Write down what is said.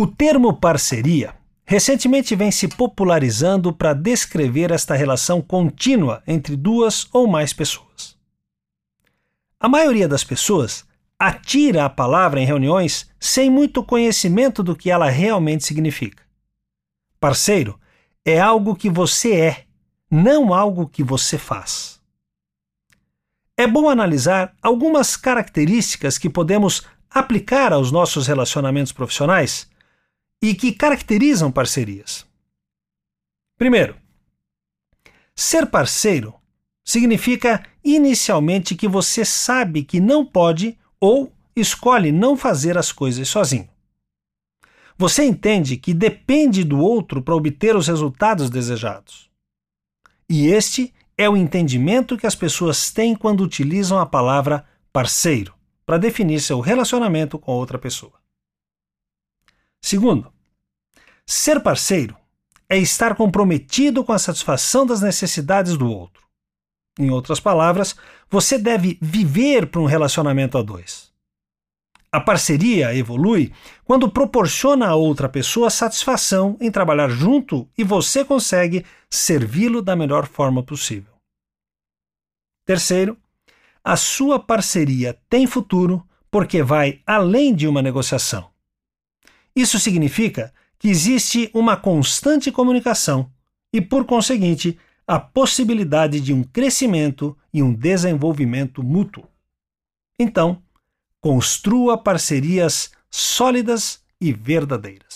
O termo parceria recentemente vem se popularizando para descrever esta relação contínua entre duas ou mais pessoas. A maioria das pessoas atira a palavra em reuniões sem muito conhecimento do que ela realmente significa. Parceiro é algo que você é, não algo que você faz. É bom analisar algumas características que podemos aplicar aos nossos relacionamentos profissionais e que caracterizam parcerias. Primeiro, ser parceiro significa inicialmente que você sabe que não pode ou escolhe não fazer as coisas sozinho. Você entende que depende do outro para obter os resultados desejados. E este é o entendimento que as pessoas têm quando utilizam a palavra parceiro para definir seu relacionamento com outra pessoa. Segundo, ser parceiro é estar comprometido com a satisfação das necessidades do outro. Em outras palavras, você deve viver para um relacionamento a dois. A parceria evolui quando proporciona a outra pessoa satisfação em trabalhar junto e você consegue servi-lo da melhor forma possível. Terceiro, a sua parceria tem futuro porque vai além de uma negociação. Isso significa que existe uma constante comunicação e, por conseguinte, a possibilidade de um crescimento e um desenvolvimento mútuo. Então, construa parcerias sólidas e verdadeiras.